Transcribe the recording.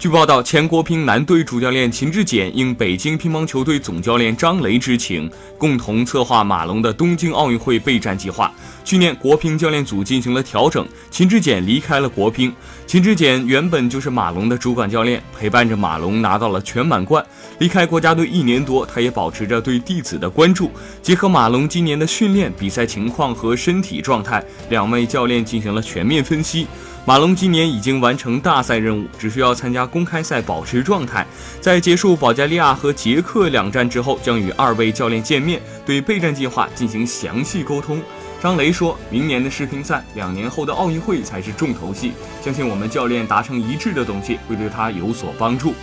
据报道，前国乒男队主教练秦志戬应北京乒乓球队总教练张雷之请，共同策划马龙的东京奥运会备战计划。去年，国乒教练组进行了调整，秦志戬离开了国乒。秦志戬原本就是马龙的主管教练，陪伴着马龙拿到了全满贯。离开国家队一年多，他也保持着对弟子的关注。结合马龙今年的训练、比赛情况和身体状态，两位教练进行了全面分析。马龙今年已经完成大赛任务，只需要参加公开赛保持状态。在结束保加利亚和捷克两战之后，将与二位教练见面，对备战计划进行详细沟通。张雷说：“明年的世乒赛，两年后的奥运会才是重头戏，相信我们教练达成一致的东西会对他有所帮助。”